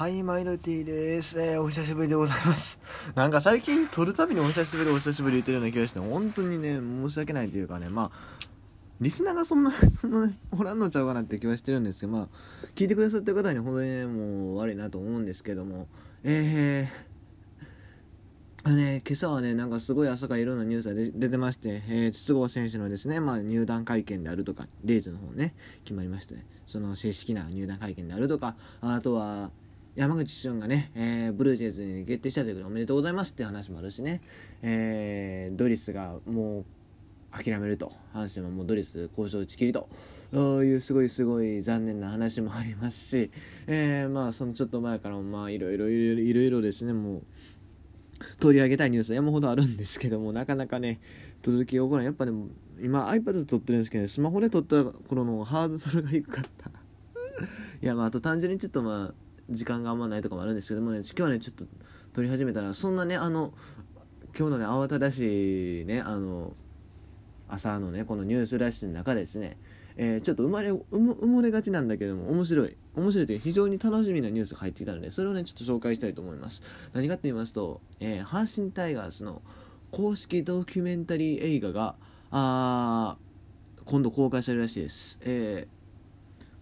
はい、マイルティです、えー、お久しぶりでございます。なんか最近撮るたびにお久しぶり、お久しぶり言ってるような気がして、本当にね、申し訳ないというかね、まあ、リスナーがそんな、そんな、おらんのちゃうかなって気はしてるんですけど、まあ、聞いてくださってる方に本当にね、もう悪いなと思うんですけども、えー、ね、今朝はね、なんかすごい朝からいろんなニュースが出てまして、えー、筒香選手のですね、まあ、入団会見であるとか、レイズの方ね、決まりまして、ね、その正式な入団会見であるとか、あとは、山口俊がね、えー、ブルージェイズに決定したということでおめでとうございますって話もあるしね、えー、ドリスがもう諦めると。阪神はもうドリス交渉打ち切りというすごいすごい残念な話もありますし、えー、まあそのちょっと前からもまあいろいろいろいろですね。もう取り上げたいニュース山ほどあるんですけどもなかなかね届きようがない。やっぱでも今 iPad で撮ってるんですけど、スマホで撮った頃のハードルが低かった。いやまああと単純にちょっとまあ時間があんまないとかもあるんですけどもね今日はねちょっと撮り始めたらそんなねあの今日のね慌ただしいねあの朝のねこのニュースラッシュの中ですねえー、ちょっと生まれ埋もれがちなんだけども面白い面白いという非常に楽しみなニュースが入っていたのでそれをねちょっと紹介したいと思います。何かと言いますと、えー、阪神タイガースの公式ドキュメンタリー映画があー今度公開されるらしいです、えー、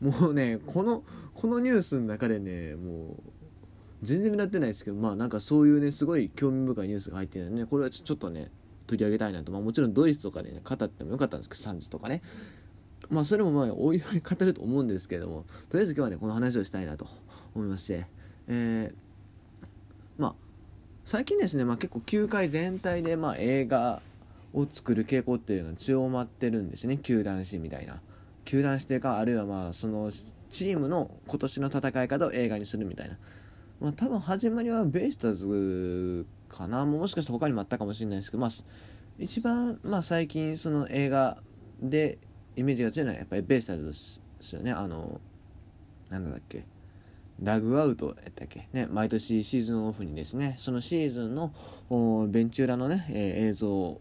もうねこのこのニュースの中でねもう全然目立ってないですけどまあなんかそういうねすごい興味深いニュースが入ってるので、ね、これはちょっとね取り上げたいなと、まあ、もちろんドイツとかでね語ってもよかったんですけど3時とかね。まあそれもまあおいおい語ると思うんですけれどもとりあえず今日はねこの話をしたいなと思いまして。えー、まあ最近ですね、まあ、結構球界全体でまあ映画を作る傾向っていうのが強まってるんですね。球団史みたいな。球団史というかあるいはまあそのチームの今年の戦い方を映画にするみたいな。まあ多分始まりはベイスターズかな。もしかして他にもあったかもしれないですけどまあ一番まあ最近その映画でイメージが強いのはやっぱりベイスターズですよね。あのなんだっけ。ダグアウトやったっけ。ね毎年シーズンオフにですね。そのシーズンのベンチ裏のね、えー、映像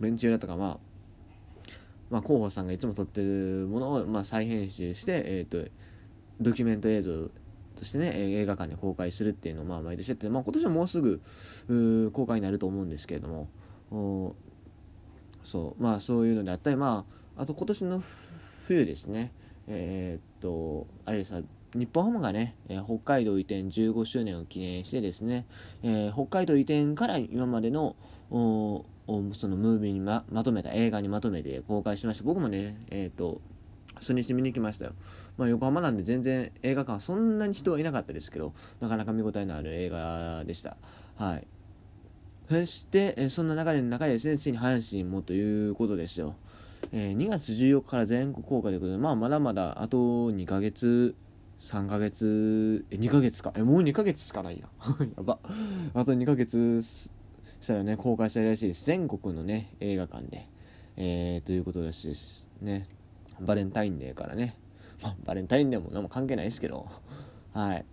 ベンチ裏とかまあまあ、広報さんがいつも撮ってるものを、まあ、再編集して、えーと、ドキュメント映像としてね映画館で公開するっていうのを、まあ、毎年やって、まあ、今年はもうすぐ公開になると思うんですけれどもそうまあそういうのであったりまああと今年の冬ですね、えー、っと、あれさ、日本ハムがね、えー、北海道移転15周年を記念してですね、えー、北海道移転から今までのそのムービーにままとめた映画にまとめて公開しました僕もねえっ、と初日見に来ましたよ、まあ、横浜なんで全然映画館そんなに人はいなかったですけどなかなか見応えのある映画でしたはいそして、えそんな流れの中でですねついに阪神もということですよえー、2月14日から全国公開ということで、まあ、まだまだあと2ヶ月、3ヶ月、え、2ヶ月か。え、もう2ヶ月しかないや。やば。あと2ヶ月したらね、公開されるらしいです。全国のね、映画館で。えー、ということらしですね。バレンタインデーからね。まあ、バレンタインデーも何も関係ないですけど。はい。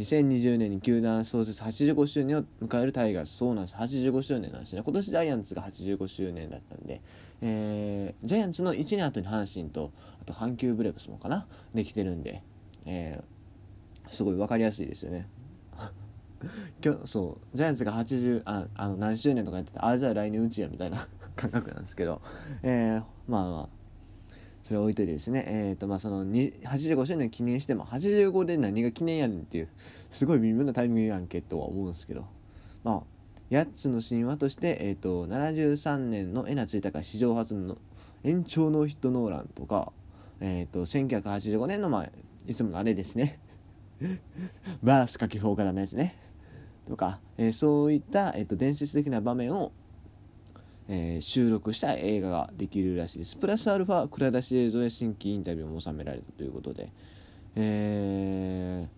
2020年に球団創設85周年を迎えるタイガースそうなんです85周年なんですね今年ジャイアンツが85周年だったんで、えー、ジャイアンツの1年後に阪神とあと阪急ブレーブスもかな？できてるんで、えー、すごい分かりやすいですよね 今日そうジャイアンツが80ああの何周年とかやっててああじゃあ来年うちやみたいな 感覚なんですけど、えー、まあまあそれ置いといてですね、えーとまあ、その85周年記念しても85で何が記念やねんっていうすごい微妙なタイミングやんけとは思うんですけどまあ8つの神話として、えーと、73年のエナツイタカ史上初の延長ノーヒットノーランとか、えーと、1985年の、まあ、いつものあれですね。バース書き法からのやつね。とか、え、そういった、えーと伝説的な場面をえー、収録した映画ができるらしいです。プラスアルファ蔵出し映像や新規インタビューも収められたということでえ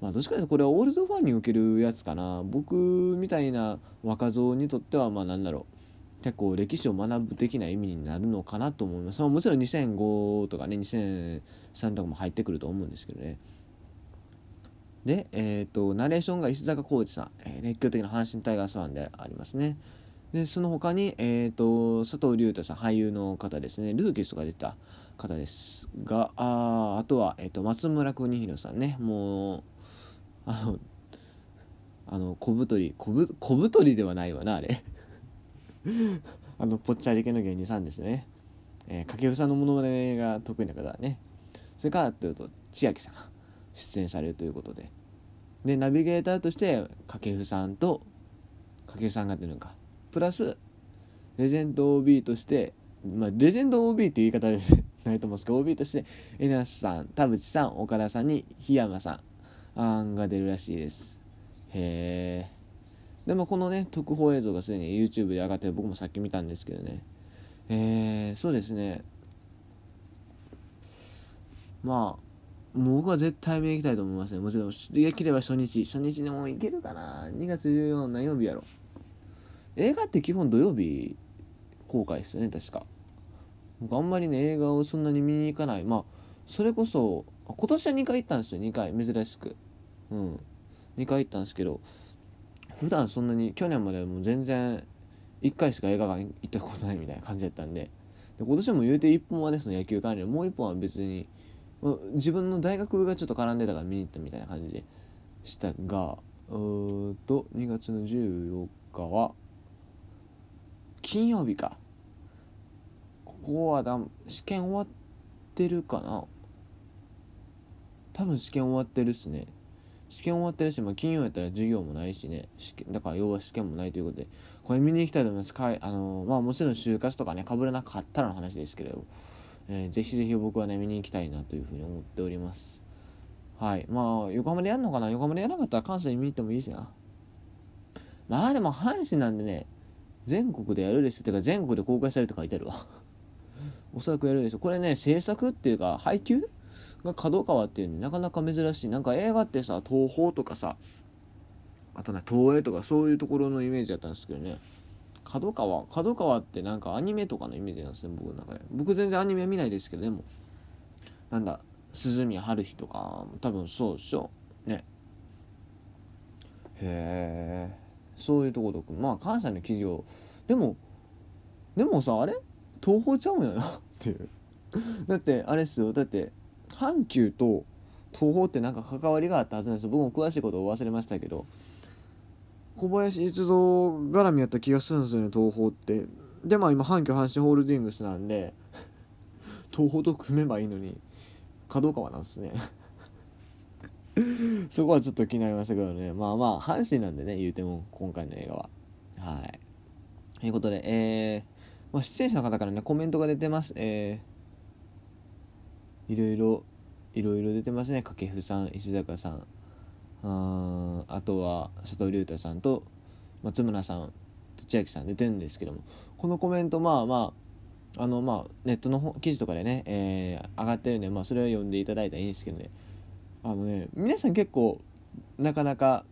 ー、まあどっちかというとこれはオールドファンに受けるやつかな。僕みたいな若造にとってはまあなんだろう。結構歴史を学ぶ的な意味になるのかなと思います、まあ、もちろん2005とかね2003とかも入ってくると思うんですけどね。で、えーと、ナレーションが石坂浩二さん、えー、熱狂的な阪神タイガースファンでありますね。でその他に、えーと、佐藤隆太さん俳優の方ですね。ルーキースとか出た方ですがああとは、えっと、松村邦弘さんね。もうあのあの小太り小ぶ小太りではないわなあれ。あのぽっちゃり系の芸人さんですね、えー、掛布さんのものまねが得意な方はね。それからというと千秋さん。出演されるということで。でナビゲーターとして掛布さんと掛布さんが出るのか。プラスレジェンド OB としてまあレジェンド OB っていう言い方でないと思うんですけど OB としてえなしさん田淵さん岡田さんに檜山さん案が出るらしいです。へえでもこのね特報映像がすでに YouTube で上がって僕もさっき見たんですけどね。えー、そうですね。まあもう僕は絶対見に行きたいと思いますね。もちろんできれば初日。初日でも行けるかな。2月14何曜日やろ。映画って基本土曜日公開ですよね確か。僕あんまりね映画をそんなに見に行かない。まあそれこそ今年は2回行ったんですよ。2回珍しく。うん。2回行ったんですけど普段そんなに去年までもう全然1回しか映画館行ったことないみたいな感じだったんで。で今年も言うて1本はねその野球関連。もう1本は別に自分の大学がちょっと絡んでたから見に行ったみたいな感じでしたがうーと2月の14日は金曜日か。ここはだ試験終わってるかな。多分試験終わってるっすね。試験終わってるし、まあ、金曜やったら授業もないしね。試験だから要は試験もないということでこれ見に行きたいと思います。かいあのー、まあもちろん就活とかねかぶらなかったらの話ですけれど、えー、ぜひぜひ僕はね見に行きたいなというふうに思っております。はい。まあ横浜でやるのかな？横浜でやらなかったら関西に見に行ってもいいしなまあでも阪神なんでね全国でやるですってか全国で公開されると書いてあるわ。おそらくやるでしょこれね制作っていうか配給が角川っていうのなかなか珍しい。なんか映画ってさ東宝とかさあとね東映とかそういうところのイメージだったんですけどね。角川角川ってなんかアニメとかのイメージなんですね僕の中で。僕全然アニメ見ないですけどでも。なんだ鈴宮春日とか多分そうでしょ。ね。へえそういうとことくまあ関西の企業。でもでもさあれ？東宝ちゃうんやな。っていう。だってあれっすよ。だって阪急と東宝ってなんか関わりがあったはずなんですよ。僕も詳しいことを忘れましたけど。小林一三絡みやった気がするんですよね東宝って。でまあ今阪急阪神ホールディングスなんで 東宝と組めばいいのに角川なんですね。そこはちょっと気になりましたけどね。まあまあ阪神なんでね言うても今回の映画は。はい。ということでえー、まあ、出演者の方からねコメントが出てます。えー、いろいろいろいろ出てますね。掛布さん石坂さん。ああとは佐藤隆太さんと松村さん千秋さん出てるんですけどもこのコメントまあまああのまあネットの記事とかでね、えー、上がってるんで、まあ、それを読んでいただいたらいいんですけどねあのね皆さん結構なかなか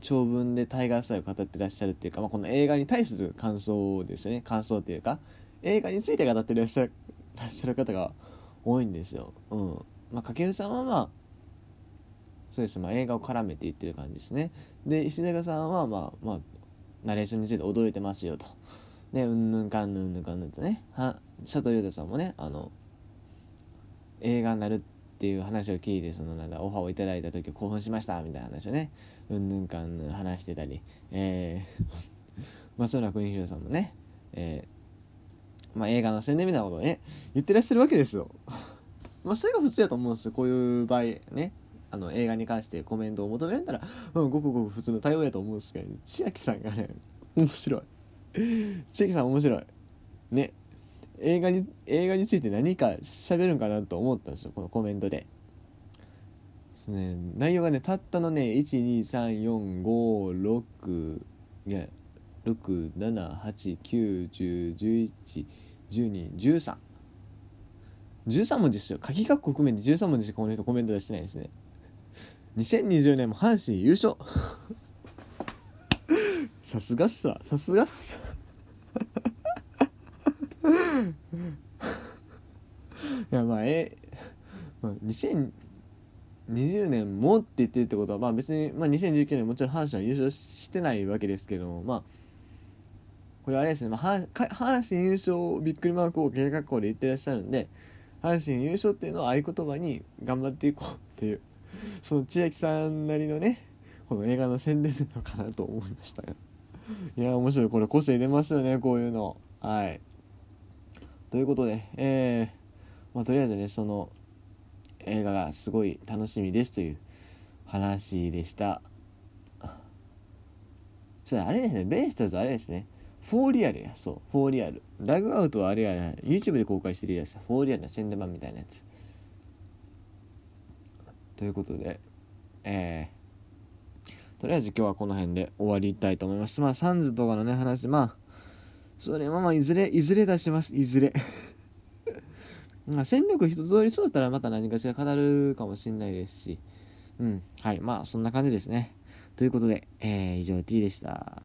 長文でタイガースタイを語ってらっしゃるっていうか、まあ、この映画に対する感想ですよね感想っていうか映画について語ってらっしゃるらっしゃる方が多いんですよ。うん。まあ、掛布さんはまあそうです、まあ、映画を絡めて言ってる感じですね。で石坂さんはまあまあナレーションについて驚いてますよと。ねうんぬんかんぬんぬんかんぬんとね。は佐藤隆太さんもねあの映画になるっていう話を聞いてそのなんだオファーをいただいた時興奮しましたみたいな話をねうんぬんかんぬん話してたりえー、松村邦弘さんもね、えー、まあ、映画の宣伝みたいなことをね言ってらっしゃるわけですよ。まあそれが普通やと思うんですよ。こういう場合ね。あの映画に関してコメントを求められたら、うん、ごくごく普通の対応やと思うんですけど、千秋さんがね面白い。千秋さん面白い。ね。映画に映画について何か喋るんかなと思ったんですよこのコメントで。ね、内容がねたったのね123456いや678910111213 13文字ですよ。書き括弧含めて13文字しかこの人コメント出してないですね。2020年も阪神優勝さすがっすわ。さすがっす。いやまあえ、まあ、2020年もって言ってるってことはまあ別に、まあ、2019年もちろん阪神は優勝してないわけですけどもまあこれあれですね、まあ、阪神優勝びっくりマークを計画校で言ってらっしゃるんで阪神優勝っていうのを合言葉に頑張っていこうっていうその千秋さんなりのねこの映画の宣伝なのかなと思いましたよ。いや面白い。これ個性出ますよねこういうの。はい。ということでえー、まあとりあえずねその映画がすごい楽しみですという話でした。それあれですねベイスターズあれですね。フォーリアルやそうフォーリアル。ラグアウトはあれや YouTube で公開してるやつフォーリアルの宣伝版みたいなやつ。ということでえー、とりあえず今日はこの辺で終わりたいと思います。まあサンズとかのね話まあそれはまあいずれいずれ出します。いずれ。まあ戦力一通りそうだったらまた何かしら語るかもしれないですし。うん。はい。まあそんな感じですね。ということで、えー、以上 T でした。